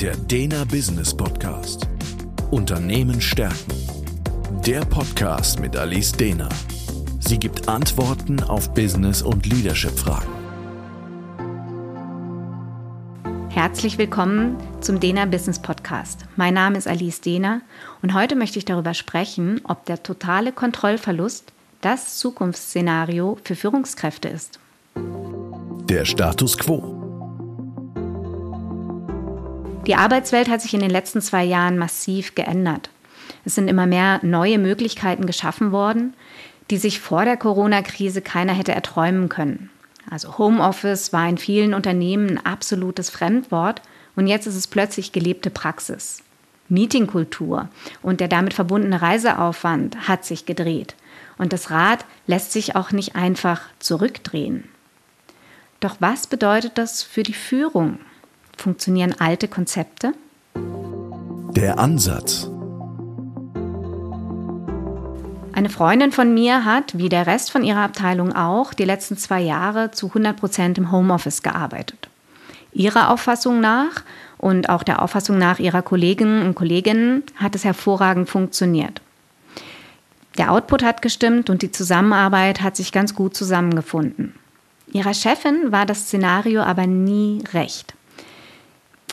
Der Dena Business Podcast. Unternehmen stärken. Der Podcast mit Alice Dena. Sie gibt Antworten auf Business- und Leadership-Fragen. Herzlich willkommen zum Dena Business Podcast. Mein Name ist Alice Dena und heute möchte ich darüber sprechen, ob der totale Kontrollverlust das Zukunftsszenario für Führungskräfte ist. Der Status quo. Die Arbeitswelt hat sich in den letzten zwei Jahren massiv geändert. Es sind immer mehr neue Möglichkeiten geschaffen worden, die sich vor der Corona-Krise keiner hätte erträumen können. Also Homeoffice war in vielen Unternehmen ein absolutes Fremdwort und jetzt ist es plötzlich gelebte Praxis. Meetingkultur und der damit verbundene Reiseaufwand hat sich gedreht und das Rad lässt sich auch nicht einfach zurückdrehen. Doch was bedeutet das für die Führung? Funktionieren alte Konzepte? Der Ansatz. Eine Freundin von mir hat, wie der Rest von ihrer Abteilung auch, die letzten zwei Jahre zu 100 Prozent im Homeoffice gearbeitet. Ihrer Auffassung nach und auch der Auffassung nach ihrer Kolleginnen und Kolleginnen hat es hervorragend funktioniert. Der Output hat gestimmt und die Zusammenarbeit hat sich ganz gut zusammengefunden. Ihrer Chefin war das Szenario aber nie recht.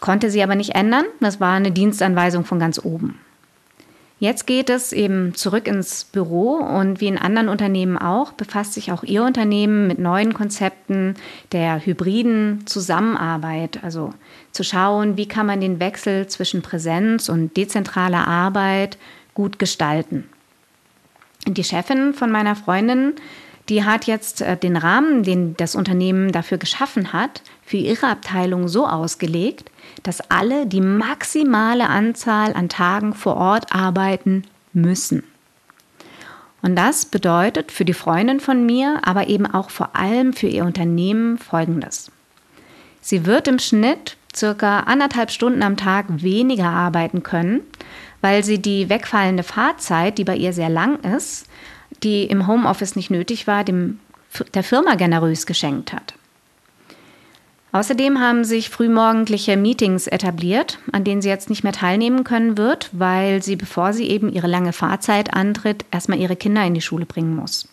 Konnte sie aber nicht ändern, das war eine Dienstanweisung von ganz oben. Jetzt geht es eben zurück ins Büro und wie in anderen Unternehmen auch, befasst sich auch Ihr Unternehmen mit neuen Konzepten der hybriden Zusammenarbeit. Also zu schauen, wie kann man den Wechsel zwischen Präsenz und dezentraler Arbeit gut gestalten. Die Chefin von meiner Freundin die hat jetzt äh, den Rahmen, den das Unternehmen dafür geschaffen hat, für ihre Abteilung so ausgelegt, dass alle die maximale Anzahl an Tagen vor Ort arbeiten müssen. Und das bedeutet für die Freundin von mir, aber eben auch vor allem für ihr Unternehmen Folgendes. Sie wird im Schnitt circa anderthalb Stunden am Tag weniger arbeiten können, weil sie die wegfallende Fahrzeit, die bei ihr sehr lang ist, die im Homeoffice nicht nötig war, dem, der Firma generös geschenkt hat. Außerdem haben sich frühmorgendliche Meetings etabliert, an denen sie jetzt nicht mehr teilnehmen können wird, weil sie, bevor sie eben ihre lange Fahrzeit antritt, erstmal ihre Kinder in die Schule bringen muss.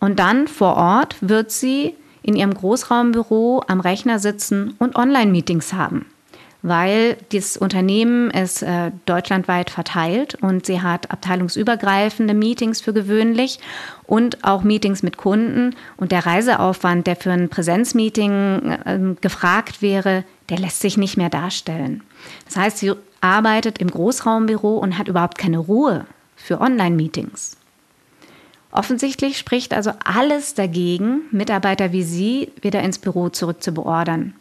Und dann vor Ort wird sie in ihrem Großraumbüro am Rechner sitzen und Online-Meetings haben weil das Unternehmen ist äh, deutschlandweit verteilt und sie hat abteilungsübergreifende Meetings für gewöhnlich und auch Meetings mit Kunden. Und der Reiseaufwand, der für ein Präsenzmeeting äh, gefragt wäre, der lässt sich nicht mehr darstellen. Das heißt, sie arbeitet im Großraumbüro und hat überhaupt keine Ruhe für Online-Meetings. Offensichtlich spricht also alles dagegen, Mitarbeiter wie Sie wieder ins Büro zurückzubeordern.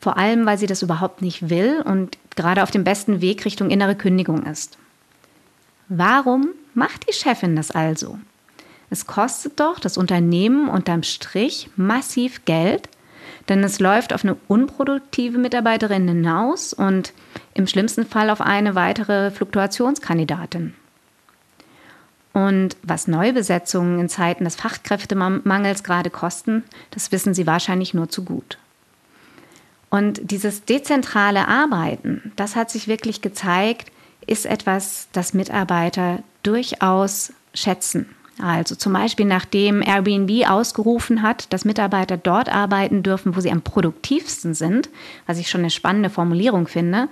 Vor allem, weil sie das überhaupt nicht will und gerade auf dem besten Weg Richtung innere Kündigung ist. Warum macht die Chefin das also? Es kostet doch das Unternehmen unterm Strich massiv Geld, denn es läuft auf eine unproduktive Mitarbeiterin hinaus und im schlimmsten Fall auf eine weitere Fluktuationskandidatin. Und was Neubesetzungen in Zeiten des Fachkräftemangels gerade kosten, das wissen Sie wahrscheinlich nur zu gut. Und dieses dezentrale Arbeiten, das hat sich wirklich gezeigt, ist etwas, das Mitarbeiter durchaus schätzen. Also zum Beispiel nachdem Airbnb ausgerufen hat, dass Mitarbeiter dort arbeiten dürfen, wo sie am produktivsten sind, was ich schon eine spannende Formulierung finde,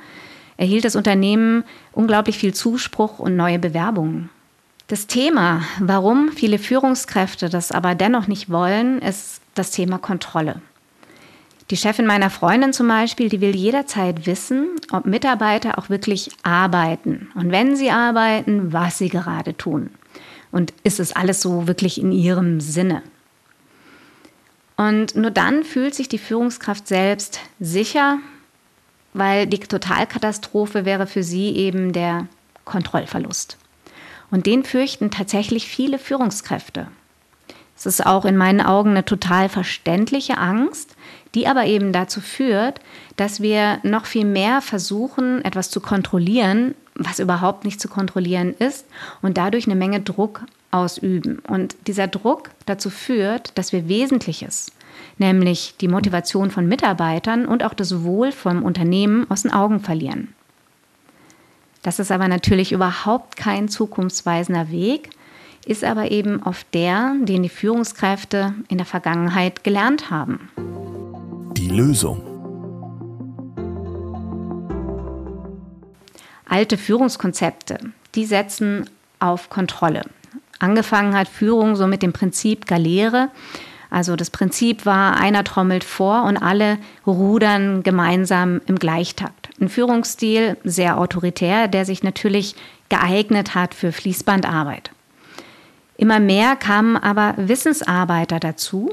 erhielt das Unternehmen unglaublich viel Zuspruch und neue Bewerbungen. Das Thema, warum viele Führungskräfte das aber dennoch nicht wollen, ist das Thema Kontrolle. Die Chefin meiner Freundin zum Beispiel, die will jederzeit wissen, ob Mitarbeiter auch wirklich arbeiten und wenn sie arbeiten, was sie gerade tun. Und ist es alles so wirklich in ihrem Sinne? Und nur dann fühlt sich die Führungskraft selbst sicher, weil die Totalkatastrophe wäre für sie eben der Kontrollverlust. Und den fürchten tatsächlich viele Führungskräfte. Es ist auch in meinen Augen eine total verständliche Angst, die aber eben dazu führt, dass wir noch viel mehr versuchen, etwas zu kontrollieren, was überhaupt nicht zu kontrollieren ist und dadurch eine Menge Druck ausüben. Und dieser Druck dazu führt, dass wir Wesentliches, nämlich die Motivation von Mitarbeitern und auch das Wohl vom Unternehmen aus den Augen verlieren. Das ist aber natürlich überhaupt kein zukunftsweisender Weg, ist aber eben oft der, den die Führungskräfte in der Vergangenheit gelernt haben. Die Lösung. Alte Führungskonzepte, die setzen auf Kontrolle. Angefangen hat Führung so mit dem Prinzip Galere. Also das Prinzip war, einer trommelt vor und alle rudern gemeinsam im Gleichtakt. Ein Führungsstil sehr autoritär, der sich natürlich geeignet hat für Fließbandarbeit. Immer mehr kamen aber Wissensarbeiter dazu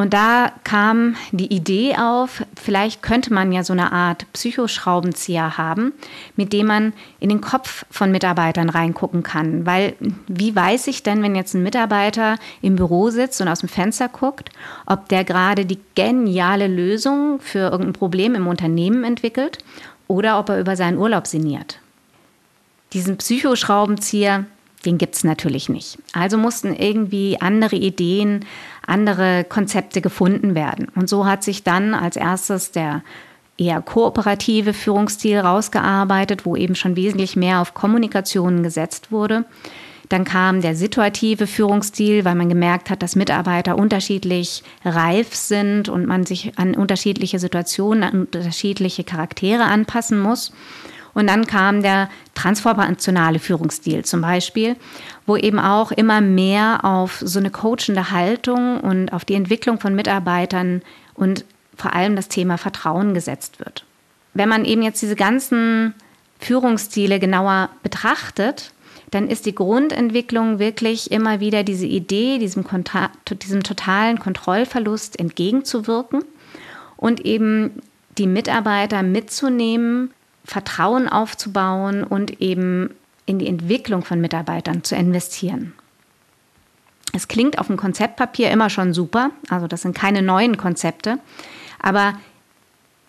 und da kam die Idee auf, vielleicht könnte man ja so eine Art Psychoschraubenzieher haben, mit dem man in den Kopf von Mitarbeitern reingucken kann. Weil wie weiß ich denn, wenn jetzt ein Mitarbeiter im Büro sitzt und aus dem Fenster guckt, ob der gerade die geniale Lösung für irgendein Problem im Unternehmen entwickelt oder ob er über seinen Urlaub sinniert. Diesen Psychoschraubenzieher, den gibt es natürlich nicht. Also mussten irgendwie andere Ideen, andere Konzepte gefunden werden. Und so hat sich dann als erstes der eher kooperative Führungsstil rausgearbeitet, wo eben schon wesentlich mehr auf Kommunikation gesetzt wurde. Dann kam der situative Führungsstil, weil man gemerkt hat, dass Mitarbeiter unterschiedlich reif sind und man sich an unterschiedliche Situationen, an unterschiedliche Charaktere anpassen muss. Und dann kam der transformationale Führungsstil zum Beispiel, wo eben auch immer mehr auf so eine coachende Haltung und auf die Entwicklung von Mitarbeitern und vor allem das Thema Vertrauen gesetzt wird. Wenn man eben jetzt diese ganzen Führungsstile genauer betrachtet, dann ist die Grundentwicklung wirklich immer wieder diese Idee, diesem, diesem totalen Kontrollverlust entgegenzuwirken und eben die Mitarbeiter mitzunehmen Vertrauen aufzubauen und eben in die Entwicklung von Mitarbeitern zu investieren. Es klingt auf dem Konzeptpapier immer schon super, also das sind keine neuen Konzepte, aber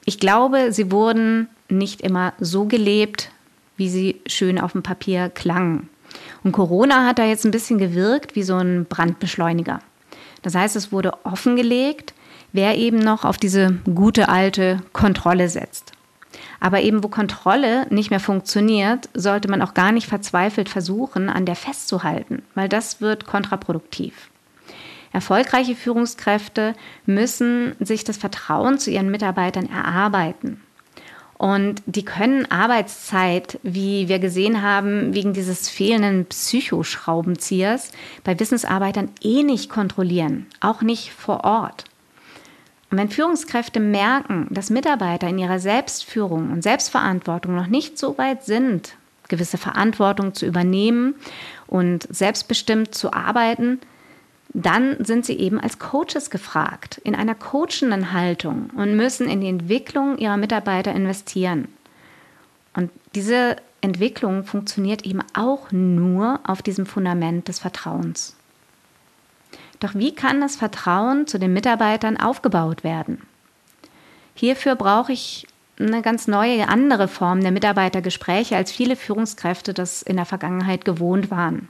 ich glaube, sie wurden nicht immer so gelebt, wie sie schön auf dem Papier klangen. Und Corona hat da jetzt ein bisschen gewirkt wie so ein Brandbeschleuniger. Das heißt, es wurde offengelegt, wer eben noch auf diese gute alte Kontrolle setzt. Aber eben wo Kontrolle nicht mehr funktioniert, sollte man auch gar nicht verzweifelt versuchen, an der festzuhalten, weil das wird kontraproduktiv. Erfolgreiche Führungskräfte müssen sich das Vertrauen zu ihren Mitarbeitern erarbeiten. Und die können Arbeitszeit, wie wir gesehen haben, wegen dieses fehlenden Psychoschraubenziehers bei Wissensarbeitern eh nicht kontrollieren, auch nicht vor Ort. Und wenn Führungskräfte merken, dass Mitarbeiter in ihrer Selbstführung und Selbstverantwortung noch nicht so weit sind, gewisse Verantwortung zu übernehmen und selbstbestimmt zu arbeiten, dann sind sie eben als Coaches gefragt, in einer coachenden Haltung und müssen in die Entwicklung ihrer Mitarbeiter investieren. Und diese Entwicklung funktioniert eben auch nur auf diesem Fundament des Vertrauens. Doch wie kann das Vertrauen zu den Mitarbeitern aufgebaut werden? Hierfür brauche ich eine ganz neue, andere Form der Mitarbeitergespräche, als viele Führungskräfte das in der Vergangenheit gewohnt waren.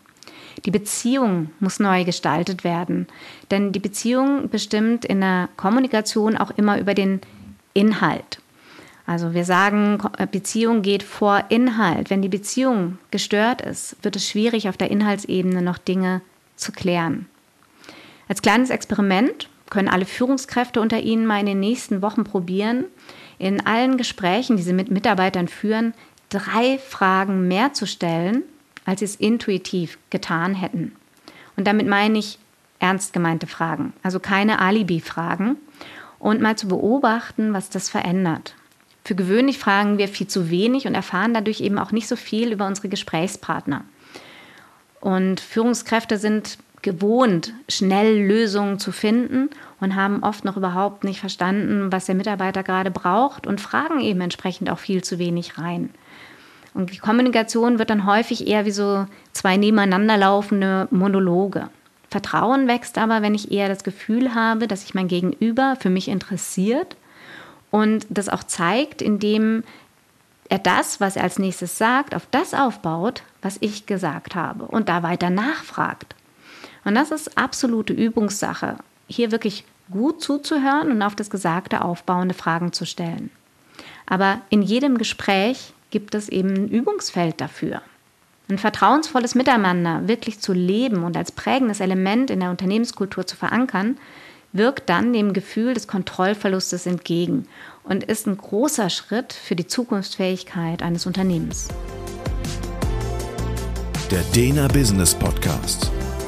Die Beziehung muss neu gestaltet werden, denn die Beziehung bestimmt in der Kommunikation auch immer über den Inhalt. Also wir sagen, Beziehung geht vor Inhalt. Wenn die Beziehung gestört ist, wird es schwierig, auf der Inhaltsebene noch Dinge zu klären. Als kleines Experiment können alle Führungskräfte unter Ihnen mal in den nächsten Wochen probieren, in allen Gesprächen, die Sie mit Mitarbeitern führen, drei Fragen mehr zu stellen, als Sie es intuitiv getan hätten. Und damit meine ich ernst gemeinte Fragen, also keine Alibi-Fragen und mal zu beobachten, was das verändert. Für gewöhnlich fragen wir viel zu wenig und erfahren dadurch eben auch nicht so viel über unsere Gesprächspartner. Und Führungskräfte sind gewohnt, schnell Lösungen zu finden und haben oft noch überhaupt nicht verstanden, was der Mitarbeiter gerade braucht und fragen eben entsprechend auch viel zu wenig rein. Und die Kommunikation wird dann häufig eher wie so zwei nebeneinander laufende Monologe. Vertrauen wächst aber, wenn ich eher das Gefühl habe, dass sich mein Gegenüber für mich interessiert und das auch zeigt, indem er das, was er als nächstes sagt, auf das aufbaut, was ich gesagt habe und da weiter nachfragt. Und das ist absolute Übungssache, hier wirklich gut zuzuhören und auf das Gesagte aufbauende Fragen zu stellen. Aber in jedem Gespräch gibt es eben ein Übungsfeld dafür. Ein vertrauensvolles Miteinander wirklich zu leben und als prägendes Element in der Unternehmenskultur zu verankern, wirkt dann dem Gefühl des Kontrollverlustes entgegen und ist ein großer Schritt für die Zukunftsfähigkeit eines Unternehmens. Der Dena Business Podcast